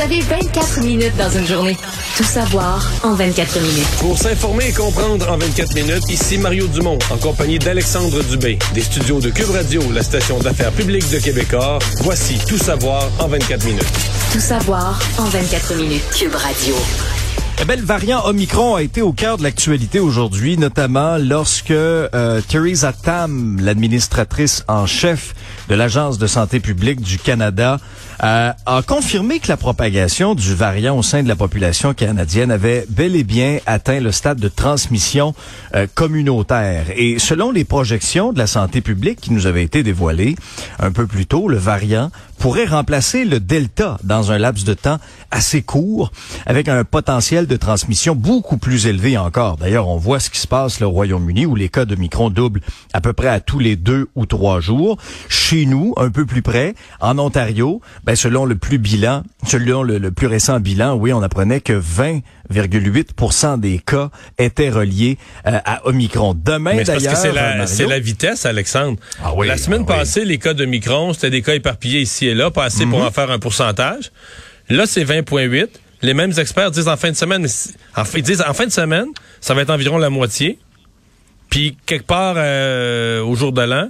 Vous avez 24 minutes dans une journée. Tout savoir en 24 minutes. Pour s'informer et comprendre en 24 minutes, ici Mario Dumont, en compagnie d'Alexandre Dubé, des studios de Cube Radio, la station d'affaires publique de Québecor. Voici Tout savoir en 24 minutes. Tout savoir en 24 minutes. Cube Radio. Eh ben, le variant Omicron a été au cœur de l'actualité aujourd'hui, notamment lorsque euh, Theresa Tam, l'administratrice en chef de l'Agence de santé publique du Canada, euh, a confirmé que la propagation du variant au sein de la population canadienne avait bel et bien atteint le stade de transmission euh, communautaire. Et selon les projections de la santé publique qui nous avaient été dévoilées un peu plus tôt, le variant pourrait remplacer le Delta dans un laps de temps assez court, avec un potentiel de transmission beaucoup plus élevé encore. D'ailleurs, on voit ce qui se passe au Royaume-Uni, où les cas de Micron doublent à peu près à tous les deux ou trois jours. Chez nous, un peu plus près, en Ontario, ben, selon le plus bilan, selon le, plus récent bilan, oui, on apprenait que 20,8 des cas étaient reliés euh, à Omicron. Demain, d'ailleurs, c'est la, c'est la vitesse, Alexandre. Ah oui, la semaine ah passée, les cas de Micron, c'était des cas éparpillés ici et là, pas assez pour mhm. en faire un pourcentage. Là, c'est 20,8. Les mêmes experts disent en fin de semaine, en, ils disent en fin de semaine, ça va être environ la moitié. Puis quelque part euh, au jour de l'an,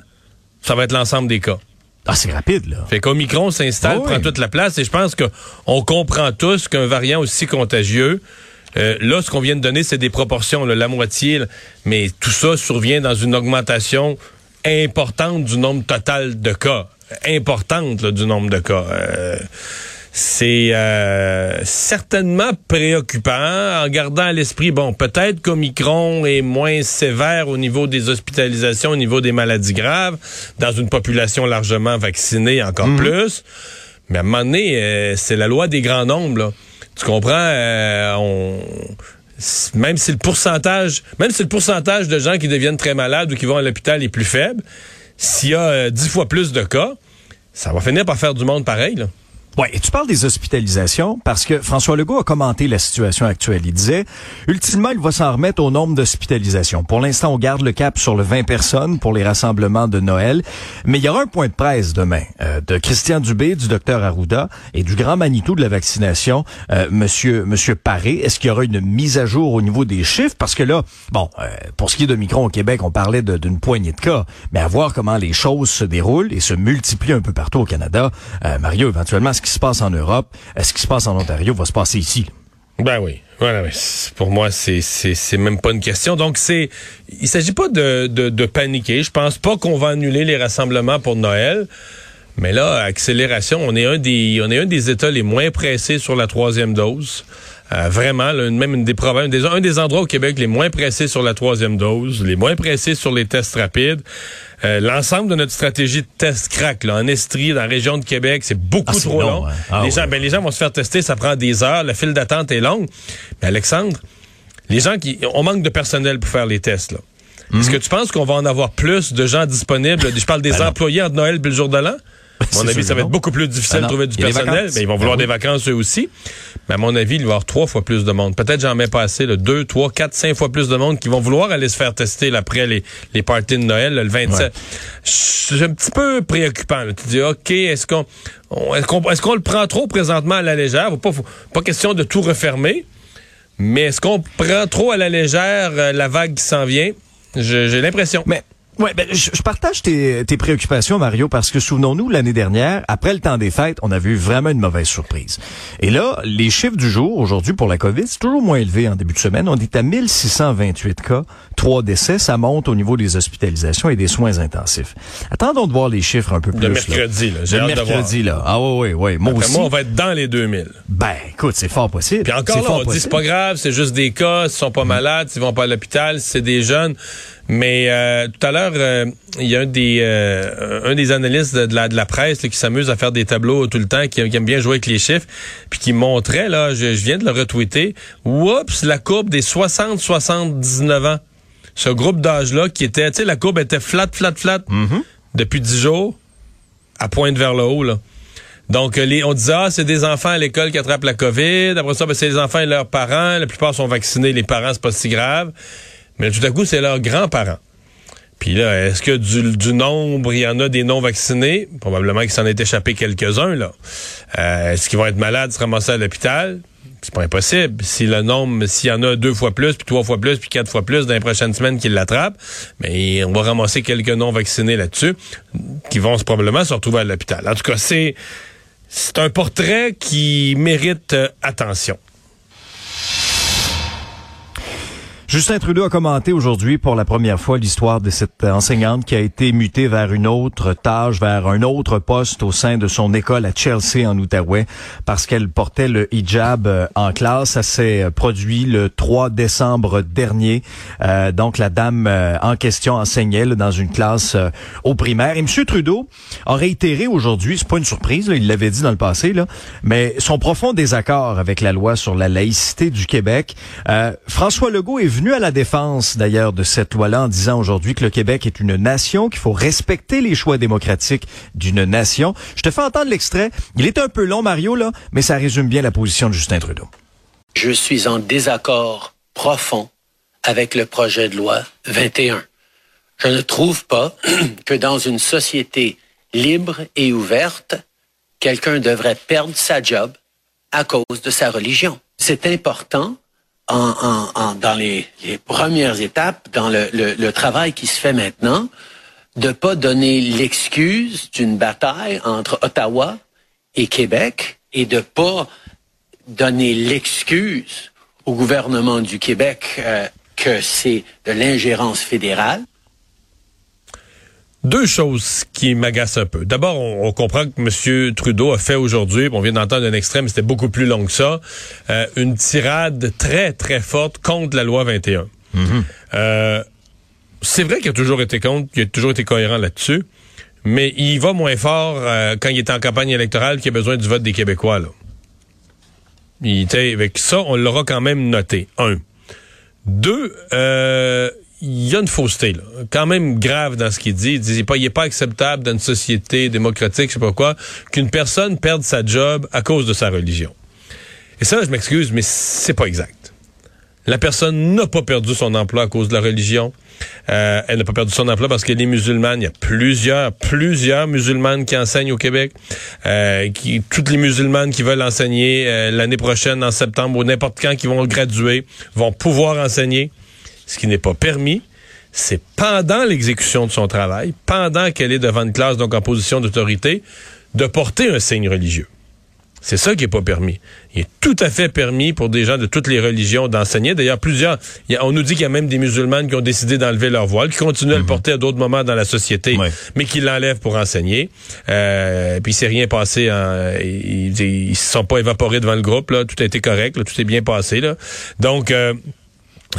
ça va être l'ensemble des cas. Ah, c'est rapide, là. Fait qu'Omicron s'installe, ah prend toute la place, et je pense qu'on comprend tous qu'un variant aussi contagieux, euh, là, ce qu'on vient de donner, c'est des proportions, la moitié, mais tout ça survient dans une augmentation importante du nombre total de cas. Importante du nombre de cas. Euh, c'est euh, certainement préoccupant en gardant à l'esprit, bon, peut-être qu'Omicron est moins sévère au niveau des hospitalisations, au niveau des maladies graves, dans une population largement vaccinée encore mhm. plus. Mais à un moment donné, euh, c'est la loi des grands nombres. Là. Tu comprends? Euh, même si le pourcentage, même si le pourcentage de gens qui deviennent très malades ou qui vont à l'hôpital est plus faible, s'il y a dix fois plus de cas, ça va finir par faire du monde pareil. Ouais, et tu parles des hospitalisations parce que François Legault a commenté la situation actuelle. Il disait, ultimement, il va s'en remettre au nombre d'hospitalisations. Pour l'instant, on garde le cap sur le 20 personnes pour les rassemblements de Noël, mais il y aura un point de presse demain euh, de Christian Dubé, du docteur Arruda et du grand Manitou de la vaccination, euh, Monsieur Monsieur Paré. Est-ce qu'il y aura une mise à jour au niveau des chiffres? Parce que là, bon, euh, pour ce qui est de Micron au Québec, on parlait d'une poignée de cas, mais à voir comment les choses se déroulent et se multiplient un peu partout au Canada, euh, Mario, éventuellement ce qui se passe en Europe, ce qui se passe en Ontario va se passer ici? Ben oui. Voilà, pour moi, c'est c'est même pas une question. Donc c'est, il s'agit pas de, de, de paniquer. Je pense pas qu'on va annuler les rassemblements pour Noël. Mais là, accélération, on est un des, on est un des États les moins pressés sur la troisième dose. Euh, vraiment, même une des problèmes, des, un des endroits au Québec les moins pressés sur la troisième dose, les moins pressés sur les tests rapides. Euh, l'ensemble de notre stratégie de test crack, là, en Estrie, dans la région de Québec, c'est beaucoup ah, trop long. Hein. Ah les, gens, ben, les gens vont se faire tester, ça prend des heures, la file d'attente est longue. Mais Alexandre, les gens qui, on manque de personnel pour faire les tests, là. Est-ce mhm. que tu penses qu'on va en avoir plus de gens disponibles? Je parle des ben employés entre Noël et le jour de l'an? À mon avis, ça va être beaucoup plus difficile ah de trouver du personnel. Mais ils vont vouloir ben des vacances eux aussi. Mais à mon avis, il va y avoir trois fois plus de monde. Peut-être j'en mets pas assez, là, deux, trois, quatre, cinq fois plus de monde qui vont vouloir aller se faire tester après les, les parties de Noël, le 27. C'est un petit peu préoccupant. Tu dis, OK, est-ce qu'on est-ce qu'on le prend trop présentement à la légère? Pas, pas question de tout refermer. Mais est-ce qu'on prend trop à la légère euh, la vague qui s'en vient? J'ai l'impression. Mais Ouais, ben, je, partage tes, tes, préoccupations, Mario, parce que souvenons-nous, l'année dernière, après le temps des fêtes, on a vu vraiment une mauvaise surprise. Et là, les chiffres du jour, aujourd'hui, pour la COVID, c'est toujours moins élevé en début de semaine. On est à 1628 cas, trois décès. Ça monte au niveau des hospitalisations et des soins intensifs. Attendons de voir les chiffres un peu plus. Le mercredi, là. Le mercredi, là. Ah oui, oui, oui. Moi aussi. Moi, on va être dans les 2000. Ben, écoute, c'est fort possible. Puis encore là, on dit c'est pas grave, c'est juste des cas, ils sont pas malades, ils vont pas à l'hôpital, c'est des jeunes. Mais euh, tout à l'heure, euh, il y a un des euh, un des analystes de, la, de la presse qui s'amuse à faire des tableaux tout le temps, qui, aime bien jouer avec les chiffres, puis qui montrait, là, je, viens de le retweeter, oups, la courbe des 60-79 ans. Ce groupe d'âge-là qui était, tu sais, la courbe était flat, flat, flat mm-hmm. depuis 10 jours, à pointe vers le haut, là. Donc, les, on disait, ah, c'est des enfants à l'école qui attrapent la COVID. Après ça, ben, c'est les enfants et leurs parents. La plupart sont vaccinés. Les parents, c'est pas si grave. Mais tout à coup, c'est leurs grands-parents. Puis là, est-ce que du, du, nombre, il y en a des non-vaccinés? Probablement qu'il s'en est échappé quelques-uns, là. Euh, est-ce qu'ils vont être malades, se ramasser à l'hôpital? C'est pas impossible. Si le nombre, s'il y en a deux fois plus, puis trois fois plus, puis quatre fois plus dans les prochaines semaines qu'ils l'attrapent, mais on va ramasser quelques non-vaccinés là-dessus, qui vont probablement se retrouver à l'hôpital. En tout cas, c'est, c'est un portrait qui mérite euh, attention. Justin Trudeau a commenté aujourd'hui pour la première fois l'histoire de cette enseignante qui a été mutée vers une autre tâche, vers un autre poste au sein de son école à Chelsea en Outaouais parce qu'elle portait le hijab euh, en classe. Ça s'est produit le 3 décembre dernier. Euh, donc la dame euh, en question enseignait dans une classe au primaire. Et M. Trudeau a réitéré aujourd'hui, c'est pas une surprise, il l'avait dit dans le passé, là, mais son profond désaccord avec la loi sur la laïcité du Québec. François Legault est venu venu à la défense d'ailleurs de cette loi-là en disant aujourd'hui que le Québec est une nation, qu'il faut respecter les choix démocratiques d'une nation. Je te fais entendre l'extrait. Il est un peu long, Mario, là, mais ça résume bien la position de Justin Trudeau. Je suis en désaccord profond avec le projet de loi 21. Je ne trouve pas que dans une société libre et ouverte, quelqu'un devrait perdre sa job à cause de sa religion. C'est important en, dans les, premières étapes, dans le, travail qui se fait maintenant, de pas donner l'excuse d'une bataille entre Ottawa et Québec et de pas donner l'excuse au gouvernement du Québec euh, que c'est de l'ingérence fédérale. Deux choses qui m'agacent un peu. D'abord, on, comprend que M. Trudeau a fait aujourd'hui, on vient d'entendre un extrême, c'était beaucoup plus long que ça, euh, une tirade très, très forte contre la loi 21. Mm-hmm. Euh, c'est vrai qu'il a toujours été contre, qu'il a toujours été cohérent là-dessus, mais il va moins fort euh, quand il est en campagne électorale qu'il a besoin du vote des Québécois. Là. Il était avec ça, on l'aura quand même noté. Un. Deux, euh, il y a une fausseté, là, quand même grave dans ce qu'il dit. Il dit pas, il est pas acceptable dans une société démocratique, je sais pas quoi, qu'une personne perde sa job à cause de sa religion. Et ça, je m'excuse, mais c'est pas exact. La personne n'a pas perdu son emploi à cause de la religion. Euh, elle n'a pas perdu son emploi parce qu'elle est musulmane. Il y a plusieurs, plusieurs musulmanes qui enseignent au Québec. Euh, toutes les musulmanes qui veulent enseigner euh, l'année prochaine, en septembre ou n'importe quand, qui vont graduer, vont pouvoir enseigner. Ce qui n'est pas permis, c'est pendant l'exécution de son travail, pendant qu'elle est devant une classe, donc en position d'autorité, de porter un signe religieux. C'est ça qui est pas permis. Il est tout à fait permis pour des gens de toutes les religions d'enseigner. D'ailleurs, plusieurs, on nous dit qu'il y a même des musulmanes qui ont décidé d'enlever leur voile, qui continuent à le mhm. porter à d'autres moments dans la société, mais qui l'enlèvent pour enseigner. Euh, puis il s'est rien passé. ils, ne se sont pas évaporés devant le groupe. Là. Tout a été correct. Tout est bien passé. Là. Donc, euh,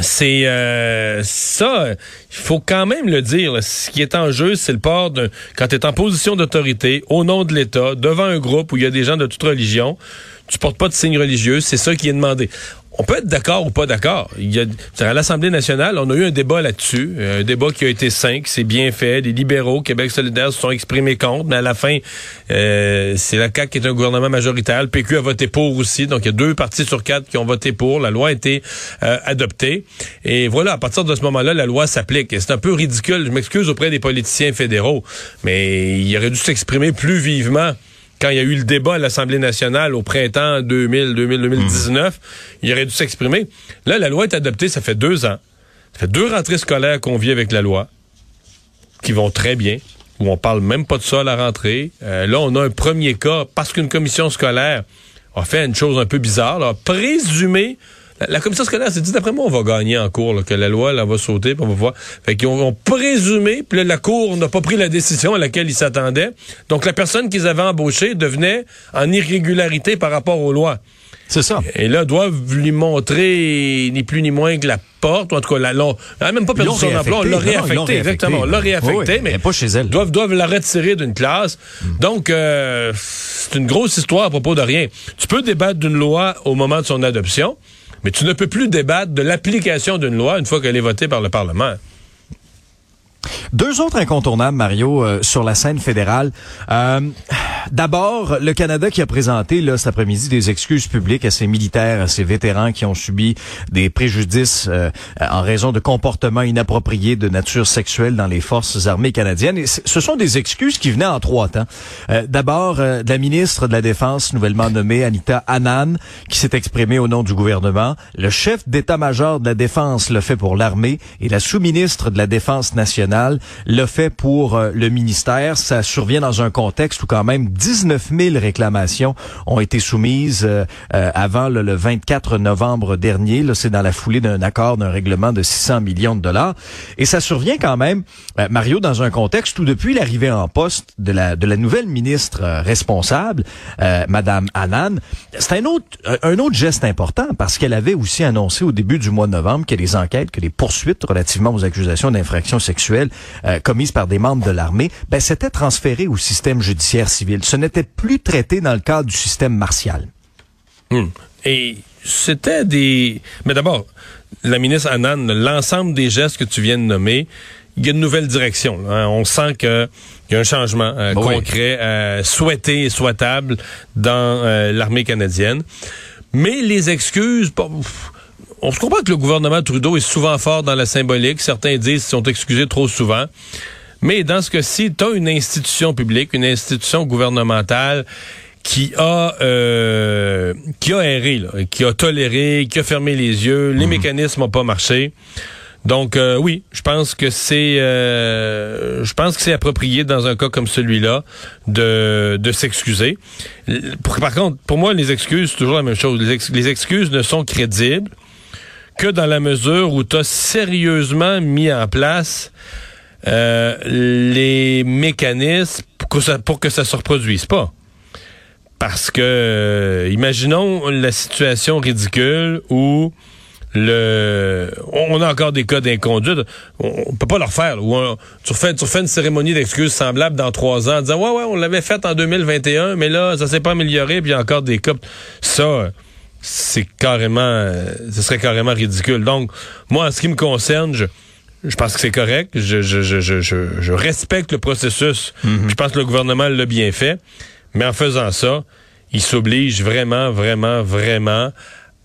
c'est euh, ça, il faut quand même le dire. ce qui est en jeu, c'est le port d'un. Quand tu es en position d'autorité, au nom de l'État, devant un groupe où il y a des gens de toute religion, tu portes pas de signe religieux, c'est ça qui est demandé on peut être d'accord ou pas d'accord. À l'Assemblée nationale, on a eu un débat là-dessus, euh, un débat qui a été sain, c'est bien fait. Les libéraux, Québec solidaire, se sont exprimés contre, mais à la fin, euh, c'est la CAQ qui est un gouvernement majoritaire. Le PQ a voté pour aussi, donc il y a deux partis sur quatre qui ont voté pour. La loi a été euh, adoptée. Et voilà, à partir de ce moment-là, la loi s'applique. Et c'est un peu ridicule, je m'excuse auprès des politiciens fédéraux, mais il aurait dû s'exprimer plus vivement quand il y a eu le débat à l'Assemblée nationale au printemps 2000, 2019, il aurait dû s'exprimer. Là, la loi est adoptée, ça fait deux ans. Ça fait deux rentrées scolaires qu'on vit avec la loi, qui vont très bien, où on parle même pas de ça à la rentrée. Euh, là, on a un premier cas, parce qu'une commission scolaire a fait une chose un peu bizarre, a présumé la, commission scolaire s'est dit, d'après moi, on va gagner en cours, que la loi, elle va sauter, puis on va voir. Fait qu'ils ont, présumé, puis là, la cour n'a pas pris la décision à laquelle ils s'attendaient. Donc, la personne qu'ils avaient embauchée devenait en irrégularité par rapport aux lois. C'est ça. Et là, doivent lui montrer ni plus ni moins que la porte, ou en tout cas, la, elle n'a même pas perdu son emploi, on l'a réaffecté, exactement, on l'a réaffecté, mais, pas chez elle. Doivent, doivent la retirer d'une classe. Hmm. Donc, euh, c'est une grosse histoire à propos de rien. Tu peux débattre d'une loi au moment de son adoption, mais tu ne peux plus débattre de l'application d'une loi une fois qu'elle est votée par le Parlement. Deux autres incontournables, Mario, euh, sur la scène fédérale. Euh, D'abord, le Canada qui a présenté là, cet après-midi des excuses publiques à ses militaires, à ses vétérans qui ont subi des préjudices euh, en raison de comportements inappropriés de nature sexuelle dans les forces armées canadiennes. Et ce sont des excuses qui venaient en trois temps. Euh, D'abord, euh, la ministre de la Défense nouvellement nommée, Anita Annan, qui s'est exprimée au nom du gouvernement. Le chef d'état-major de la Défense le fait pour l'armée et la sous-ministre de la Défense nationale le fait pour euh, le ministère. Ça survient dans un contexte où quand même 19 000 réclamations ont été soumises euh, euh, avant le, le, 24 novembre dernier. C'est dans la foulée d'un accord d'un règlement de 600 millions de dollars. Et ça survient quand même, Mario, dans un contexte où depuis l'arrivée en poste de la, de la nouvelle ministre responsable, Madame Annan, c'est un autre, un autre geste important parce qu'elle avait aussi annoncé au début du mois de novembre que les enquêtes, que les poursuites relativement aux accusations d'infractions sexuelles commises par des membres de l'armée, ben, c'était transféré au système judiciaire civil. Ce n'était plus traité dans le cadre du système martial. Hmm. Et c'était des... Mais d'abord, la ministre Annan, l'ensemble des gestes que tu viens de nommer, il y a une nouvelle direction. Hein. On sent qu'il y a un changement euh, concret, euh, souhaité et souhaitable dans euh, l'armée canadienne. Mais les excuses, on se comprend que le gouvernement Trudeau est souvent fort dans la symbolique. Certains disent qu'ils sont excusés trop souvent. Mais dans ce cas-ci, tu as une institution publique, une institution gouvernementale qui a euh, qui a erré, qui a toléré, qui a fermé les yeux, les mhm. mécanismes n'ont pas marché. Donc euh, oui, je pense que c'est euh, je pense que c'est approprié dans un cas comme celui-là de, de s'excuser. Par contre, pour moi, les excuses, c'est toujours la même chose. Les, les excuses ne sont crédibles que dans la mesure où tu as sérieusement mis en place euh, les mécanismes pour que, ça, pour que ça se reproduise pas. Parce que, euh, imaginons la situation ridicule où le, on a encore des cas d'inconduite. On, peut pas leur faire. tu, refais, tu refais une cérémonie d'excuses semblable dans trois ans en disant, ouais, ouais, on l'avait fait en 2021, mais là, ça s'est pas amélioré, puis il y a encore des cas. Ça, c'est carrément, ce serait carrément ridicule. Donc, moi, en ce qui me concerne, je, je pense que c'est correct. Je, je, je, je, je respecte le processus. Mhm. Je pense que le gouvernement l'a bien fait. Mais en faisant ça, il s'oblige vraiment, vraiment, vraiment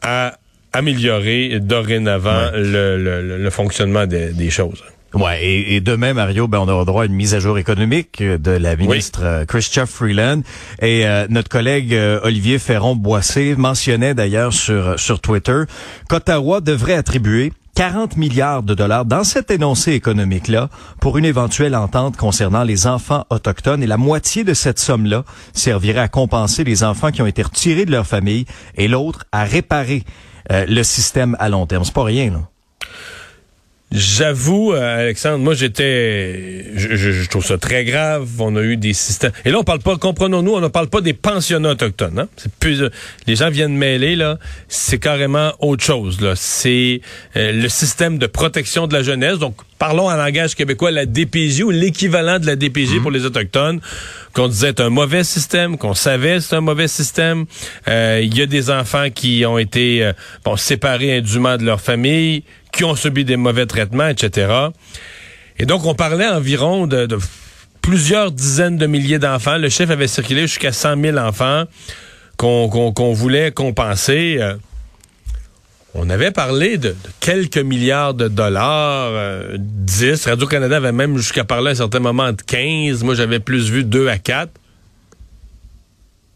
à améliorer dorénavant le, le, le, fonctionnement des, choses. Ouais, et, demain, Mario, ben, on aura droit à une mise à jour économique de la ministre oui. Euh, Freeland. Et euh, notre collègue euh, Olivier Ferron-Boissé mentionnait d'ailleurs sur, sur Twitter qu'Ottawa devrait attribuer 40 milliards de dollars dans cet énoncé économique-là pour une éventuelle entente concernant les enfants autochtones et la moitié de cette somme-là servirait à compenser les enfants qui ont été retirés de leur famille et l'autre à réparer euh, le système à long terme. C'est pas rien, là. J'avoue, euh, Alexandre, moi j'étais, je, trouve ça très grave. On a eu des systèmes. Et là, on parle pas, comprenons-nous, on ne parle pas des pensionnats autochtones. Hein? C'est plus, euh, les gens viennent mêler là. C'est carrément autre chose. Là, c'est euh, le système de protection de la jeunesse. Donc, parlons en langage québécois, la DPJ ou l'équivalent de la DPJ mhm. pour les autochtones, qu'on disait un mauvais système, qu'on savait c'est un mauvais système. Il y a des enfants qui ont été bon séparés indûment de leur famille qui ont subi des mauvais traitements, etc. Et donc, on parlait environ de, plusieurs dizaines de milliers d'enfants. Le chef avait circulé jusqu'à 100 000 enfants qu'on voulait compenser. Euh, on avait parlé de, quelques milliards de dollars, 10. Euh, Radio-Canada avait même jusqu'à parler à un certain moment de 15. Moi, j'avais plus vu 2 à 4.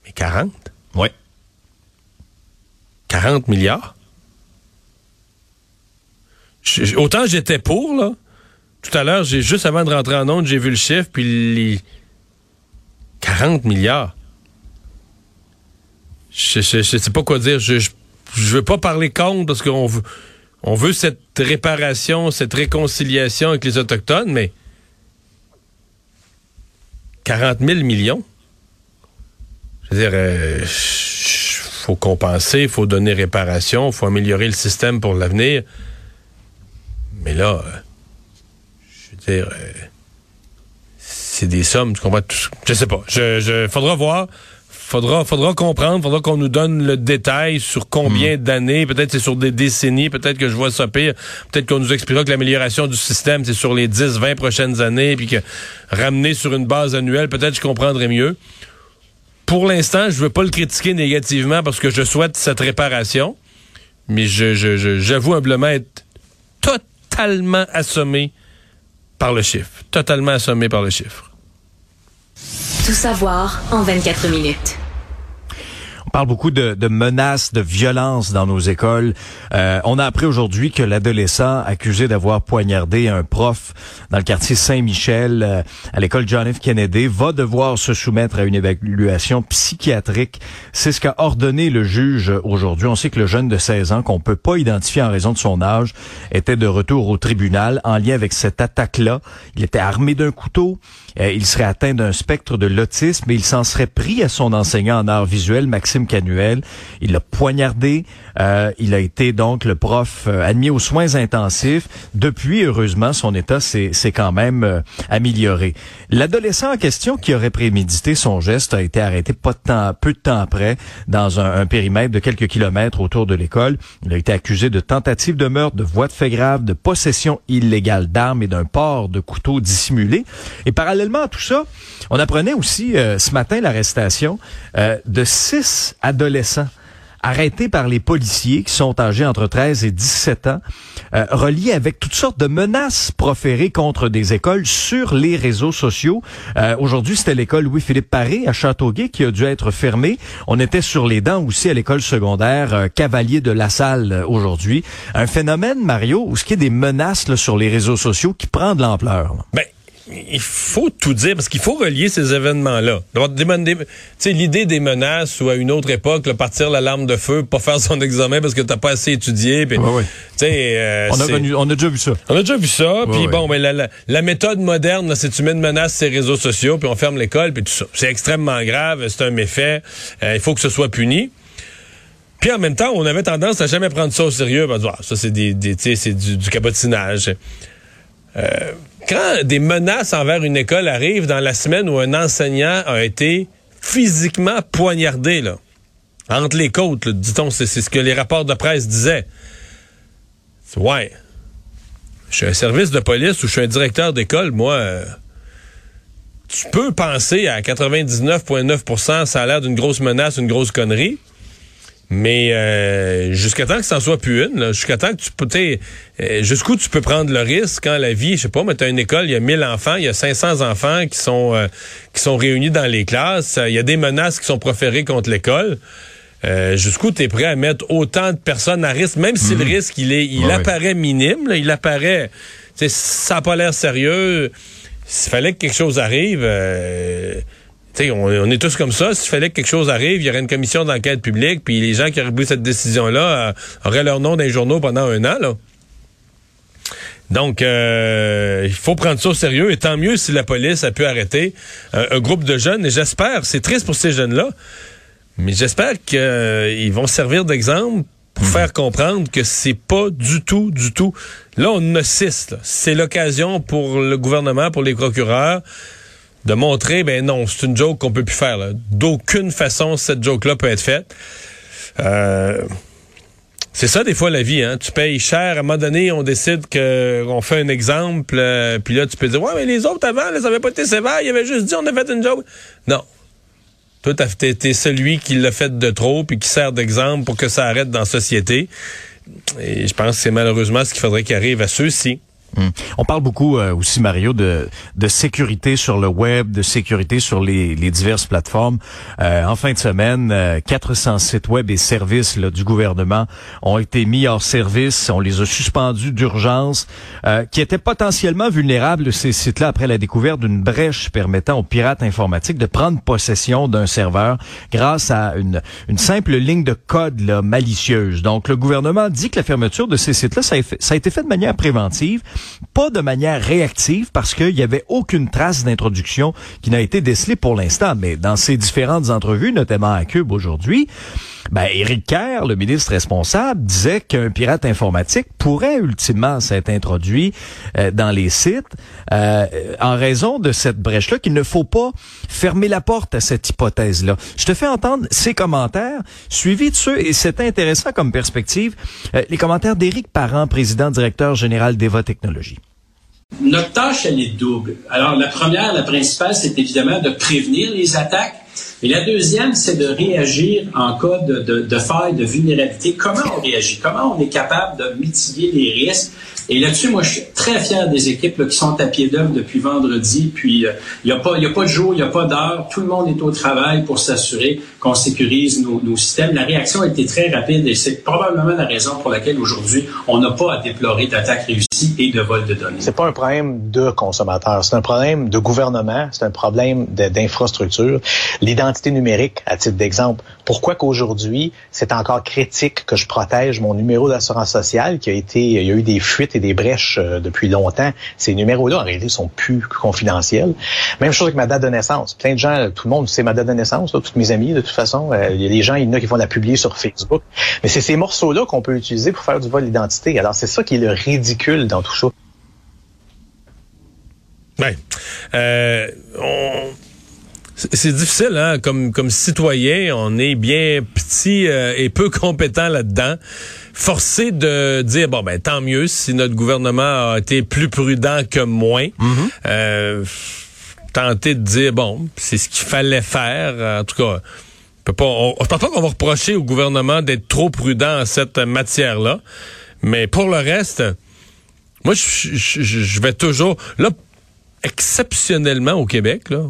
Mais 40? Oui. 40 milliards? Autant j'étais pour, là. Tout à l'heure, j'ai juste avant de rentrer en onde, j'ai vu le chiffre, puis les 40 milliards. Je, je, sais pas quoi dire. Je, je, veux pas parler contre parce qu'on veut, cette réparation, cette réconciliation avec les Autochtones, mais 40 000 millions. Je veux dire, euh, faut compenser, faut donner réparation, faut améliorer le système pour l'avenir. Mais là, euh, je veux dire, euh, c'est des sommes, tu comprends? Je sais pas. Je, je, faudra voir. Faudra, faudra comprendre, faudra qu'on nous donne le détail sur combien hmm. d'années, peut-être c'est sur des décennies, peut-être que je vois ça pire, peut-être qu'on nous expliquera que l'amélioration du système, c'est sur les 10, 20 prochaines années, puis que ramener sur une base annuelle, peut-être je comprendrai mieux. pour l'instant, je veux pas le critiquer négativement parce que je souhaite cette réparation, mais je, je, j'avoue humblement être totalement assommé par le chiffre. Totalement assommé par le chiffre. Tout savoir en 24 minutes. On parle beaucoup de, menaces, de violences dans nos écoles. Euh, on a appris aujourd'hui que l'adolescent accusé d'avoir poignardé un prof dans le quartier Saint-Michel euh, à l'école John F. Kennedy va devoir se soumettre à une évaluation psychiatrique. C'est ce qu'a ordonné le juge aujourd'hui. On sait que le jeune de 16 ans, qu'on peut pas identifier en raison de son âge, était de retour au tribunal en lien avec cette attaque-là. Il était armé d'un couteau. Euh, il serait atteint d'un spectre de l'autisme et il s'en serait pris à son enseignant en art visuel, Maxime Canuel. Il l'a poignardé. Euh, il a été donc le prof euh, admis aux soins intensifs. Depuis, heureusement, son état s'est quand même amélioré. L'adolescent en question qui aurait prémédité son geste a été arrêté peu de temps après dans un, un périmètre de quelques kilomètres autour de l'école. Il a été accusé de tentative de meurtre, de voie de fait grave, de possession illégale d'armes et d'un port de couteau dissimulé. Et parallèlement parallèlement tout ça, on apprenait aussi euh, ce matin l'arrestation euh, de six adolescents arrêtés par les policiers qui sont âgés entre 13 et 17 ans, euh, reliés avec toutes sortes de menaces proférées contre des écoles sur les réseaux sociaux. Aujourd'hui, c'était l'école Louis-Philippe Paré à Châteauguay qui a dû être fermée. On était sur les dents aussi à l'école secondaire Cavalier de la Salle aujourd'hui. Un phénomène, Mario, où ce qui est des menaces sur les réseaux sociaux qui prend de l'ampleur. Ben, il faut tout dire parce qu'il faut relier ces événements-là. L'idée des menaces ou à une autre époque, là, partir l'alarme de feu, pas faire son examen parce que t'as pas assez étudié. Pis, ouais, euh, on, a on, a déjà vu ça. On a déjà vu ça. puis bon, ben, la, la, méthode moderne, c'est tu mets une menace sur les réseaux sociaux, puis on ferme l'école, puis tout ça. C'est extrêmement grave, c'est un méfait. Euh, il faut que ce soit puni. Puis en même temps, on avait tendance à jamais prendre ça au sérieux. Ben, ah, ça, c'est des, des c'est du, du cabotinage. Euh, quand des menaces envers une école arrivent dans la semaine où un enseignant a été physiquement poignardé, entre les côtes, dit-on, c'est ce que les rapports de presse disaient. Ouais. Je suis un service de police ou je suis un directeur d'école, moi. Euh, tu peux penser à 99,9 ça a l'air d'une grosse menace, une grosse connerie. Mais euh, jusqu'à temps que ça en soit plus une, jusqu'à temps que tu peux, euh, jusqu'où tu peux prendre le risque quand la vie, je sais pas, mais tu as une école, il y a 1000 enfants, il y a 500 enfants qui sont euh, qui sont réunis dans les classes, il y a des menaces qui sont proférées contre l'école. Euh, jusqu'où tu es prêt à mettre autant de personnes à risque, même si le mhm. risque il est il apparaît minime, là, il apparaît, ça n'a pas l'air sérieux. S'il fallait que quelque chose arrive on, est tous comme ça. S'il fallait que quelque chose arrive, il y aurait une commission d'enquête publique, puis les gens qui auraient pris cette décision-là euh, auraient leur nom dans les journaux pendant un an. Là. Donc, euh, il faut prendre ça au sérieux, et tant mieux si la police a pu arrêter un, groupe de jeunes. Et j'espère, c'est triste pour ces jeunes-là, mais j'espère qu'ils vont servir d'exemple pour hmm. faire comprendre que c'est pas du tout, du tout. Là, on assiste. C'est l'occasion pour le gouvernement, pour les procureurs de montrer, ben non, c'est une joke qu'on peut plus faire. D'aucune façon, cette joke-là peut être faite. Euh, c'est ça des fois la vie, hein. Tu payes cher. À un moment donné, on décide qu'on fait un exemple, euh, puis là tu peux dire ouais mais les autres avant, ils avaient pas été sévères, ils avaient juste dit on a fait une joke. Non. Toi, été celui qui l'a fait de trop puis qui sert d'exemple pour que ça arrête dans la société. Et je pense que c'est malheureusement ce qu'il faudrait qu'il arrive à ceux-ci. Hmm. On parle beaucoup euh, aussi, Mario, de, de sécurité sur le web, de sécurité sur les, les diverses plateformes. Euh, en fin de semaine, 400 euh, sites web et services là, du gouvernement ont été mis hors service. On les a suspendus d'urgence, qui étaient potentiellement vulnérables, ces sites-là, après la découverte d'une brèche permettant aux pirates informatiques de prendre possession d'un serveur grâce à une, une simple ligne de code là, malicieuse. Donc, le gouvernement dit que la fermeture de ces sites-là, ça, ça a été fait de manière préventive pas de manière réactive parce qu'il n'y avait aucune trace d'introduction qui n'a été décelée pour l'instant. Mais dans ces différentes entrevues, notamment à Cube aujourd'hui, ben, Éric Kerr, le ministre responsable, disait qu'un pirate informatique pourrait ultimement s'être introduit euh, dans les sites euh, en raison de cette brèche-là, qu'il ne faut pas fermer la porte à cette hypothèse-là. Je te fais entendre ces commentaires, suivis de ceux, et c'est intéressant comme perspective, euh, les commentaires d'Éric Parent, président directeur général d'Eva Technologies. Notre tâche, elle est double. Alors, la première, la principale, c'est évidemment de prévenir les attaques Et la deuxième, c'est de réagir en cas de, de, de faille, de vulnérabilité. Comment on réagit? Comment on est capable de mitiguer les risques? Et là-dessus, moi, je suis très fier des équipes qui sont à pied d'œuvre depuis vendredi. Puis, euh, il n'y a, pas, de jour, il n'y a pas d'heure. Tout le monde est au travail pour s'assurer qu'on sécurise nos, nos, systèmes. La réaction a été très rapide et c'est probablement la raison pour laquelle aujourd'hui, on n'a pas à déplorer d'attaques et de vol de données. C'est pas un problème de consommateurs, c'est un problème de gouvernement, c'est un problème d'infrastructure. L'identité numérique, à titre d'exemple, pourquoi qu'aujourd'hui, c'est encore critique que je protège mon numéro d'assurance sociale qui a été, il y a eu des fuites et des brèches euh, depuis longtemps. Ces numéros-là, en réalité, sont plus confidentiels. Même chose avec ma date de naissance. Plein de gens, tout le monde sait ma date de naissance, là, toutes mes amis, de toute façon. Euh, il y a des gens, il y en a qui vont la publier sur Facebook. Mais c'est ces morceaux-là qu'on peut utiliser pour faire du vol d'identité. Alors, c'est ça qui est le ridicule dans tout ça. Ben, euh, on c'est difficile, hein? Comme, comme citoyen, on est bien petit euh, et peu compétent là-dedans. Forcé de dire bon ben tant mieux si notre gouvernement a été plus prudent que moins. Euh, tenter de dire bon c'est ce qu'il fallait faire. En tout cas, on peut pas. On, je pense pas qu'on va reprocher au gouvernement d'être trop prudent en cette matière-là. Mais pour le reste, moi je, je, je vais toujours là exceptionnellement au Québec là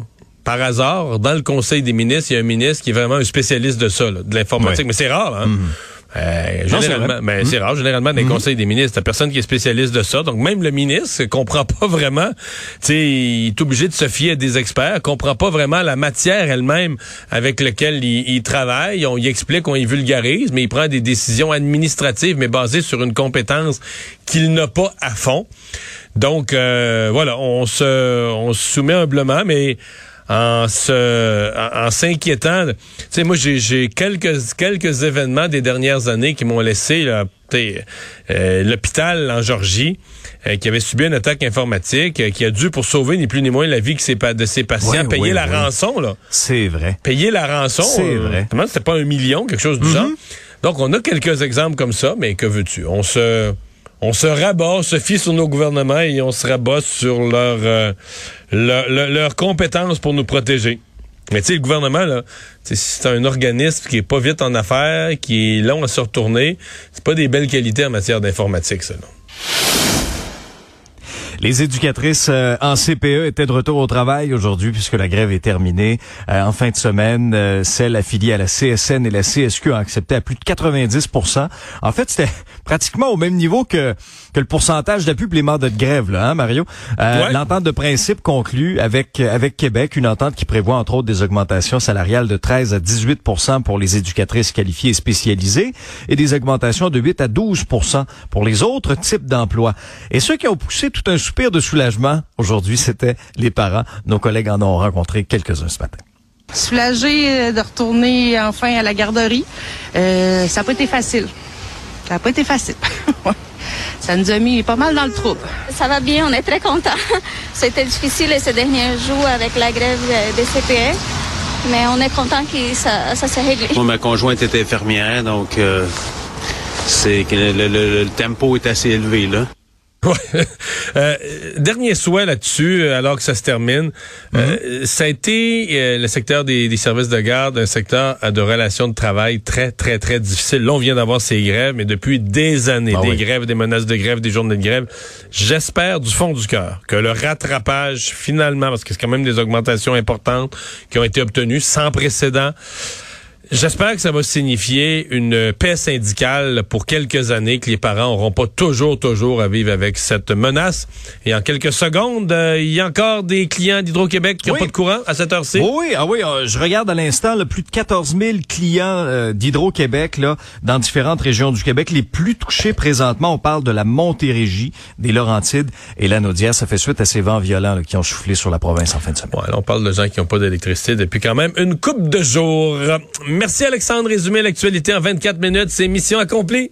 par hasard, dans le Conseil des ministres, il y a un ministre qui est vraiment un spécialiste de ça, là, de l'informatique. Ouais. Mais c'est rare, hein? Mm -hmm. Euh, généralement, mais ben, c'est rare. Généralement, dans les mmh. conseils des ministres, t'as personne qui est spécialiste de ça. Donc, même le ministre comprend pas vraiment. Tu sais, il est obligé de se fier à des experts. Comprend pas vraiment la matière elle-même avec laquelle il, il, travaille. On y explique, on y vulgarise, mais il prend des décisions administratives, mais basées sur une compétence qu'il n'a pas à fond. Donc, euh, voilà, on se, on se soumet humblement, mais en se en, en s'inquiétant. Tu sais, moi j'ai quelques quelques événements des dernières années qui m'ont laissé là, euh, l'hôpital en Georgie euh, qui avait subi une attaque informatique, euh, qui a dû pour sauver ni plus ni moins la vie de ses, de ses patients ouais, payer ouais, la ouais. rançon là. C'est vrai. Payer la rançon. C'est vrai. C'était pas un million, quelque chose du mm -hmm. genre? Donc on a quelques exemples comme ça, mais que veux-tu? On se on se rabat, on se fie sur nos gouvernements et on se rabat sur leur, euh, leur, leur, leur compétence pour nous protéger. Mais tu sais, le gouvernement, là, c'est un organisme qui est pas vite en affaires, qui est long à se retourner. C'est pas des belles qualités en matière d'informatique, ça. Là. Les éducatrices euh, en CPE étaient de retour au travail aujourd'hui puisque la grève est terminée. Euh, en fin de semaine, euh, celles affiliées à la CSN et la CSQ ont accepté à plus de 90% En fait, c'était pratiquement au même niveau que, que le pourcentage d'appui pour les mandats de grève, là, hein, Mario? Ouais. L'entente de principe conclue avec, avec Québec, une entente qui prévoit entre autres des augmentations salariales de 13 à 18% pour les éducatrices qualifiées et spécialisées et des augmentations de 8 à 12% pour les autres types d'emplois. Et ceux qui ont poussé tout un soupir de soulagement aujourd'hui, c'était les parents. Nos collègues en ont rencontré quelques-uns ce matin. Soulagé de retourner enfin à la garderie. Euh, ça n'a pas été facile. Ça n'a pas été facile. ça nous a mis pas mal dans le trouble. Ça va bien, on est très contents. C'était difficile ces derniers jours avec la grève des CPE, mais on est content que ça, ça s'est réglé. Moi, ma conjointe était infirmière, donc euh, c'est le, le tempo est assez élevé là. Ouais. Euh, dernier souhait là-dessus, alors que ça se termine. Mm -hmm. euh, ça a été euh, le secteur des, des, services de garde, un secteur de relations de travail très, très, très difficile. Là, on vient d'avoir ces grèves, mais depuis des années, ah des oui. grèves, des menaces de grève, des journées de grève. J'espère du fond du cœur que le rattrapage, finalement, parce que c'est quand même des augmentations importantes qui ont été obtenues sans précédent, J'espère que ça va signifier une paix syndicale pour quelques années, que les parents n'auront pas toujours, toujours à vivre avec cette menace. Et en quelques secondes, euh, il y a encore des clients d'Hydro-Québec qui n'ont oui. pas de courant à cette heure-ci? Oui, ah oui, euh, je regarde à l'instant plus de 14 000 clients euh, d'Hydro-Québec là dans différentes régions du Québec. Les plus touchés présentement, on parle de la Montérégie, des Laurentides et la Naudière. Ça fait suite à ces vents violents là, qui ont soufflé sur la province en fin de semaine. Ouais, là, on parle de gens qui n'ont pas d'électricité depuis quand même une coupe de jours. Merci Alexandre. Résumer l'actualité en 24 minutes, c'est mission accomplie.